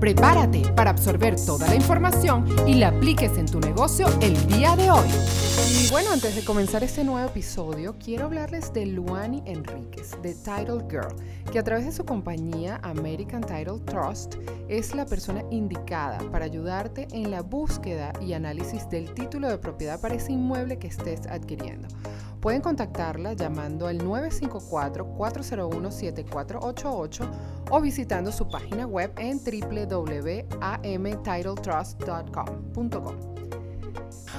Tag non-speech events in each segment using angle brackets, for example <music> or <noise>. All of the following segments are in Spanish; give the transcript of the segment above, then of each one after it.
Prepárate para absorber toda la información y la apliques en tu negocio el día de hoy. Y bueno, antes de comenzar este nuevo episodio, quiero hablarles de Luani Enríquez, de Title Girl, que a través de su compañía American Title Trust es la persona indicada para ayudarte en la búsqueda y análisis del título de propiedad para ese inmueble que estés adquiriendo. Pueden contactarla llamando al 954-401-7488 o visitando su página web en www.amtitletrust.com.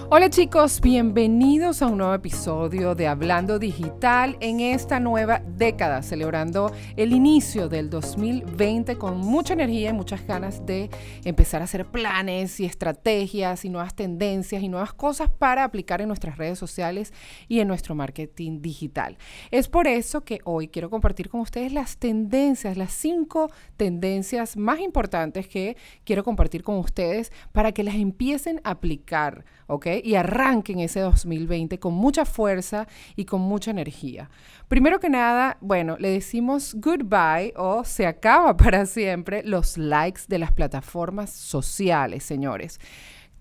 Hola chicos, bienvenidos a un nuevo episodio de Hablando Digital en esta nueva década, celebrando el inicio del 2020 con mucha energía y muchas ganas de empezar a hacer planes y estrategias y nuevas tendencias y nuevas cosas para aplicar en nuestras redes sociales y en nuestro marketing digital. Es por eso que hoy quiero compartir con ustedes las tendencias, las cinco tendencias más importantes que quiero compartir con ustedes para que las empiecen a aplicar. Y arranquen ese 2020 con mucha fuerza y con mucha energía. Primero que nada, bueno, le decimos goodbye o se acaba <laughs> para siempre los likes de las plataformas sociales, señores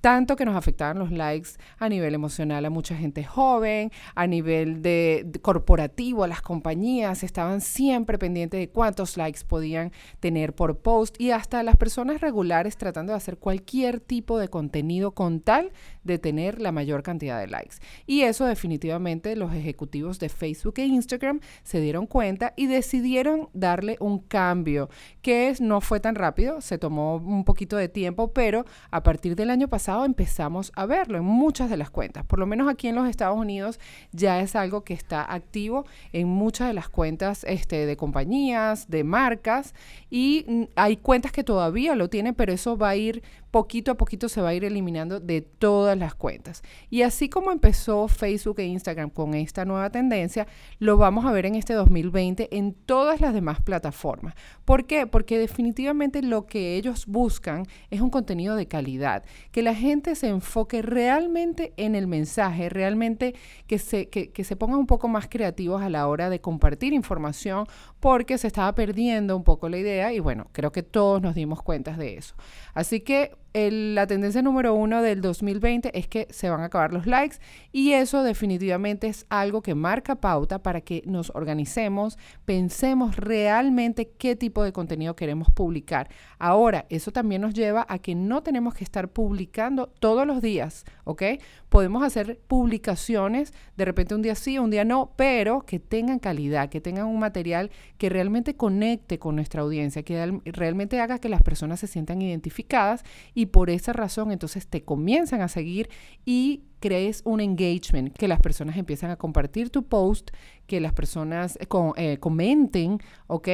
tanto que nos afectaban los likes a nivel emocional a mucha gente joven, a nivel de, corporativo, a las compañías, estaban siempre pendientes de cuántos likes podían tener por post y hasta las personas regulares tratando de hacer cualquier tipo de contenido con tal de tener la mayor cantidad de likes. Y eso definitivamente los ejecutivos de Facebook e Instagram se dieron cuenta y decidieron darle un cambio que no fue tan rápido, se tomó un poquito de tiempo, pero a partir del año pasado empezamos a verlo en muchas de las cuentas. Por lo menos aquí en los Estados Unidos ya es algo que está activo en muchas de las cuentas este, de compañías, de marcas, y mm, hay cuentas que todavía lo tienen, pero eso va a ir poquito a poquito se va a ir eliminando de todas las cuentas. Y así como empezó Facebook e Instagram con esta nueva tendencia, lo vamos a ver en este 2020 en todas las demás plataformas. ¿Por qué? Porque definitivamente lo que ellos buscan es un contenido de calidad, que la gente se enfoque realmente en el mensaje, realmente que se, que, se pongan un poco más creativos a la hora de compartir información, porque se estaba perdiendo un poco la idea y bueno, creo que todos nos dimos cuenta de eso. Así que la tendencia número uno del 2020 es que se van a acabar los likes y eso definitivamente es algo que marca pauta para que nos organicemos, pensemos realmente qué tipo de contenido queremos publicar. Ahora, eso también nos lleva a que no tenemos que estar publicando todos los días, ¿ok? Podemos hacer publicaciones, de repente un día sí, un día no, pero que tengan calidad, que tengan un material que realmente conecte con nuestra audiencia, que realmente haga que las personas se sientan identificadas y por esa razón entonces te comienzan a seguir y crees un engagement, que las personas empiezan a compartir tu post, que las personas eh, eh, comenten, ¿ok?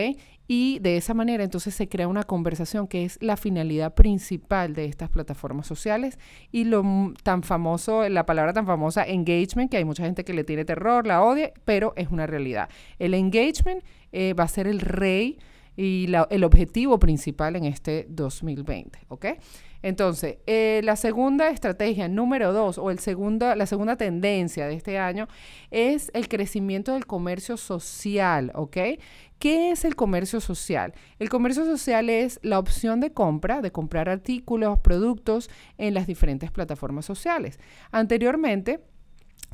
Y de esa manera entonces se crea una conversación que es la finalidad principal de estas plataformas sociales y lo tan famoso, la palabra tan famosa engagement, que hay mucha gente que le tiene terror, la odia, pero es una realidad. El engagement eh, va a ser el rey y el objetivo principal en este 2020, ¿ok? Entonces, eh, la segunda estrategia, número dos, o el segundo, la segunda tendencia de este año es el crecimiento del comercio social, ¿ok? ¿Qué es el comercio social? El comercio social es la opción de compra, de comprar artículos, productos en las diferentes plataformas sociales. Anteriormente,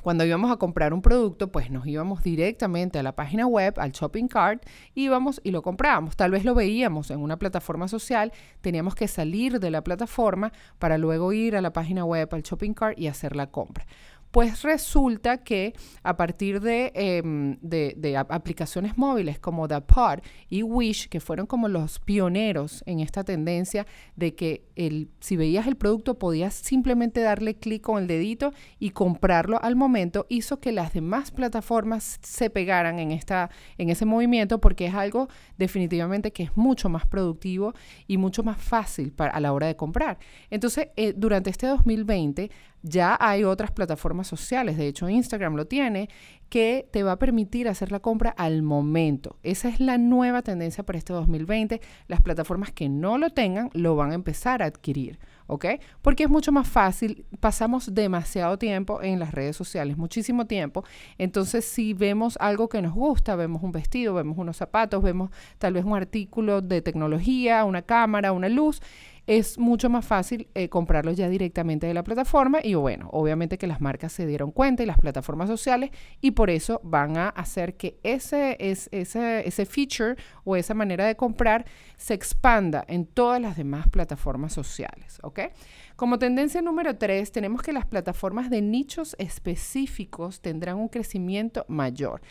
cuando íbamos a comprar un producto, pues nos íbamos directamente a la página web, al shopping cart, íbamos y lo comprábamos. Tal vez lo veíamos en una plataforma social, teníamos que salir de la plataforma para luego ir a la página web, al shopping cart y hacer la compra. Pues resulta que a partir de, em, aplicaciones móviles como Pod y Wish, que fueron como los pioneros en esta tendencia de que el, si veías el producto podías simplemente darle clic con el dedito y comprarlo al momento, hizo que las demás plataformas se pegaran en, esta, en ese movimiento porque es algo definitivamente que es mucho más productivo y mucho más fácil para, a la hora de comprar. Entonces, eh, durante este 2020 ya hay otras plataformas sociales, de hecho Instagram lo tiene, que te va a permitir hacer la compra al momento. Esa es la nueva tendencia para este 2020. Las plataformas que no lo tengan lo van a empezar a adquirir. ¿ok? Porque es mucho más fácil, pasamos demasiado tiempo en las redes sociales, muchísimo tiempo. Entonces, si vemos algo que nos gusta, vemos un vestido, vemos unos zapatos, vemos tal vez un artículo de tecnología, una cámara, una luz, es mucho más fácil eh, comprarlos ya directamente de la plataforma y bueno, obviamente que las marcas se dieron cuenta y las plataformas sociales y por eso van a hacer que ese, es, ese, ese feature o esa manera de comprar se expanda en todas las demás plataformas sociales, ¿ok? Como tendencia número tres, tenemos que las plataformas de nichos específicos tendrán un crecimiento mayor.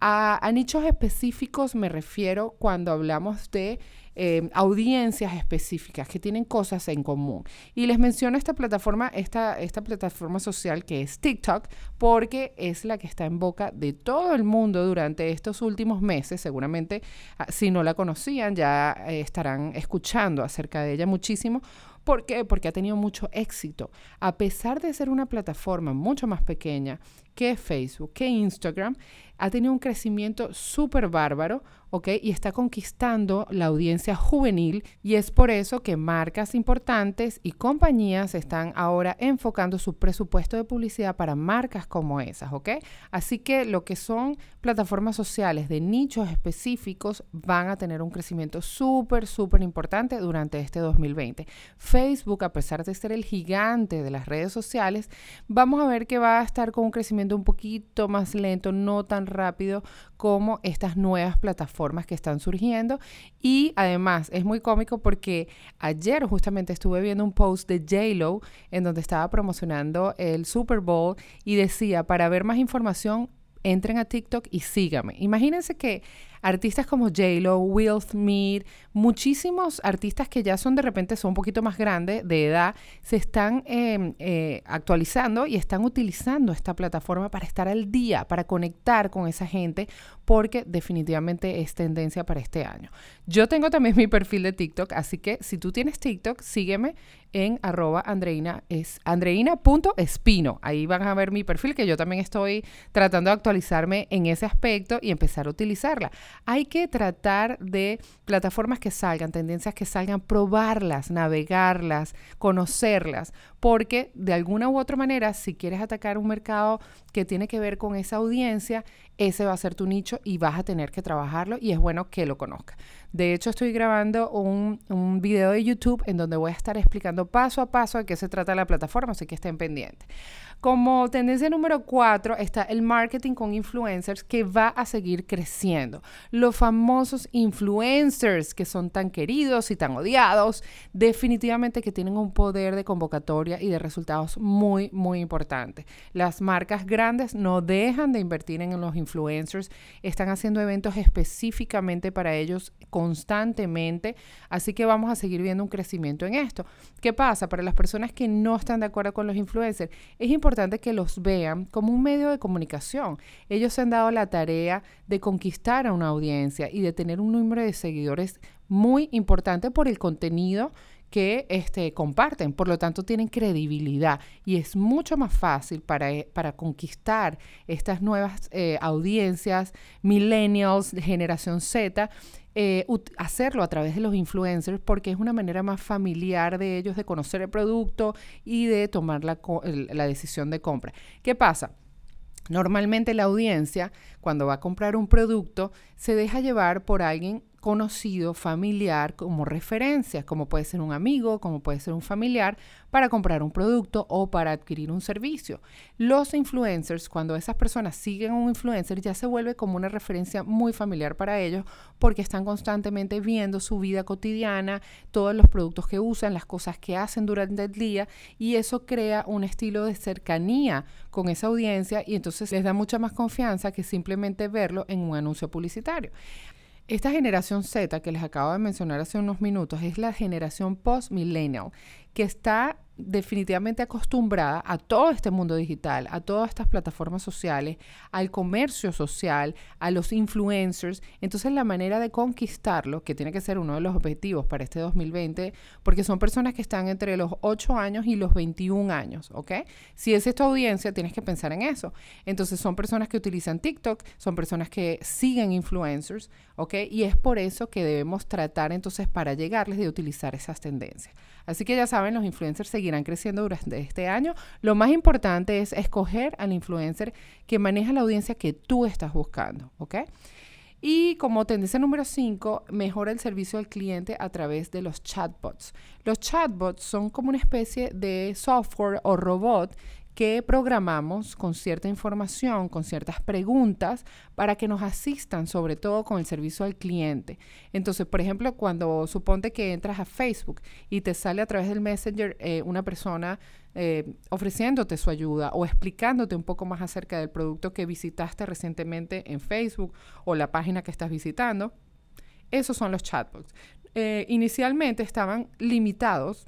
A nichos específicos me refiero cuando hablamos de Em, audiencias específicas que tienen cosas en común. Y les menciono esta plataforma, esta, esta plataforma social que es TikTok, porque es la que está en boca de todo el mundo durante estos últimos meses. Seguramente, ah, si no la conocían, ya eh, estarán escuchando acerca de ella muchísimo. ¿Por qué? Porque ha tenido mucho éxito. A pesar de ser una plataforma mucho más pequeña que Facebook, que Instagram, ha tenido un crecimiento súper bárbaro, ¿ok? Y está conquistando la audiencia juvenil y es por eso que marcas importantes y compañías están ahora enfocando su presupuesto de publicidad para marcas como esas, ¿ok? Así que lo que son plataformas sociales de nichos específicos van a tener un crecimiento súper, súper importante durante este 2020. Facebook, a pesar de ser el gigante de las redes sociales, vamos a ver que va a estar con un crecimiento un poquito más lento, no tan rápido como estas nuevas plataformas que están surgiendo. Y además es muy cómico porque ayer justamente estuve viendo un post de JLo en donde estaba promocionando el Super Bowl y decía, para ver más información, entren a TikTok y síganme. Imagínense que artistas como J-Lo, Will Smith, muchísimos artistas que ya son de repente son un poquito más grandes de edad, se están em, eh, actualizando y están utilizando esta plataforma para estar al día, para conectar con esa gente, porque definitivamente es tendencia para este año. Yo tengo también mi perfil de TikTok, así que si tú tienes TikTok, sígueme en arroba andreina, es andreina.espino. Ahí van a ver mi perfil, que yo también estoy tratando de actualizarme en ese aspecto y empezar a utilizarla. Hay que tratar de plataformas que salgan, tendencias que salgan, probarlas, navegarlas, conocerlas, porque de alguna u otra manera, si quieres atacar un mercado que tiene que ver con esa audiencia, ese va a ser tu nicho y vas a tener que trabajarlo y es bueno que lo conozcas. De hecho, estoy grabando un, un, video de YouTube en donde voy a estar explicando paso a paso de qué se trata la plataforma, así que estén pendientes. Como tendencia número cuatro está el marketing con influencers que va a seguir creciendo. Los famosos influencers que son tan queridos y tan odiados, definitivamente que tienen un poder de convocatoria y de resultados muy, muy importante. Las marcas grandes no dejan de invertir en los influencers, están haciendo eventos específicamente para ellos constantemente, así que vamos a seguir viendo un crecimiento en esto. ¿Qué pasa? Para las personas que no están de acuerdo con los influencers, es importante que los vean como un medio de comunicación. Ellos se han dado la tarea de conquistar a una audiencia y de tener un número de seguidores muy importante por el contenido que este, comparten, por lo tanto tienen credibilidad y es mucho más fácil para, eh, para conquistar estas nuevas eh, audiencias, millennials, generación Z, eh, hacerlo a través de los influencers porque es una manera más familiar de ellos de conocer el producto y de tomar la, la decisión de compra. ¿Qué pasa? Normalmente la audiencia, cuando va a comprar un producto, se deja llevar por alguien conocido, familiar, como referencia, como puede ser un amigo, como puede ser un familiar, para comprar un producto o para adquirir un servicio. Los influencers, cuando esas personas siguen a un influencer, ya se vuelve como una referencia muy familiar para ellos porque están constantemente viendo su vida cotidiana, todos los productos que usan, las cosas que hacen durante el día y eso crea un estilo de cercanía con esa audiencia y entonces les da mucha más confianza que simplemente verlo en un anuncio publicitario. Esta generación Z que les acabo de mencionar hace unos minutos es la generación post-millennial, que está definitivamente acostumbrada a todo este mundo digital, a todas estas plataformas sociales, al comercio social, a los influencers. Entonces la manera de conquistarlo, que tiene que ser uno de los objetivos para este 2020, porque son personas que están entre los 8 años y los 21 años, ¿ok? Si es esta audiencia, tienes que pensar en eso. Entonces son personas que utilizan TikTok, son personas que siguen influencers, ¿ok? Y es por eso que debemos tratar entonces para llegarles de utilizar esas tendencias. Así que ya saben, los influencers seguirán creciendo durante este año. Lo más importante es escoger al influencer que maneja la audiencia que tú estás buscando, ¿ok? Y como tendencia número 5, mejora el servicio al cliente a través de los chatbots. Los chatbots son como una especie de software o robot que programamos con cierta información, con ciertas preguntas, para que nos asistan sobre todo con el servicio al cliente. Entonces, por ejemplo, cuando suponte que entras a Facebook y te sale a través del Messenger eh, una persona eh, ofreciéndote su ayuda o explicándote un poco más acerca del producto que visitaste recientemente en Facebook o la página que estás visitando, esos son los chatbots. Eh, inicialmente estaban limitados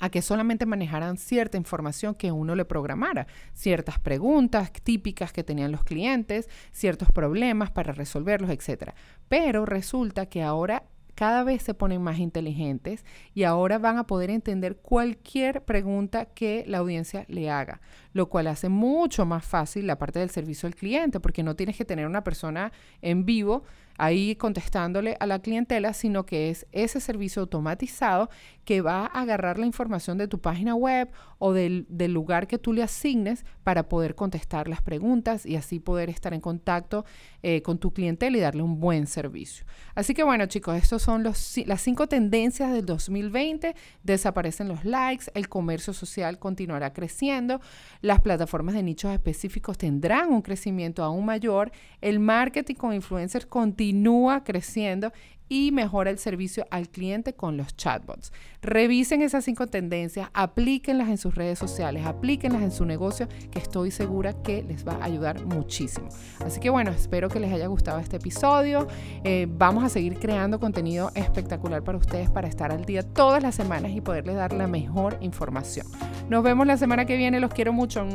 a que solamente manejaran cierta información que uno le programara, ciertas preguntas típicas que tenían los clientes, ciertos problemas para resolverlos, etc. Pero resulta que ahora cada vez se ponen más inteligentes y ahora van a poder entender cualquier pregunta que la audiencia le haga, lo cual hace mucho más fácil la parte del servicio al cliente, porque no tienes que tener una persona en vivo ahí contestándole a la clientela, sino que es ese servicio automatizado que va a agarrar la información de tu página web o del, lugar que tú le asignes para poder contestar las preguntas y así poder estar en contacto eh, con tu clientela y darle un buen servicio. Así que bueno chicos, estas son los, las cinco tendencias del 2020. Desaparecen los likes, el comercio social continuará creciendo, las plataformas de nichos específicos tendrán un crecimiento aún mayor, el marketing con influencers continúa creciendo y mejora el servicio al cliente con los chatbots. Revisen esas cinco tendencias, aplíquenlas en sus redes sociales, aplíquenlas en su negocio, que estoy segura que les va a ayudar muchísimo. Así que bueno, espero que les haya gustado este episodio. Eh, vamos a seguir creando contenido espectacular para ustedes para estar al día todas las semanas y poderles dar la mejor información. Nos vemos la semana que viene, los quiero mucho.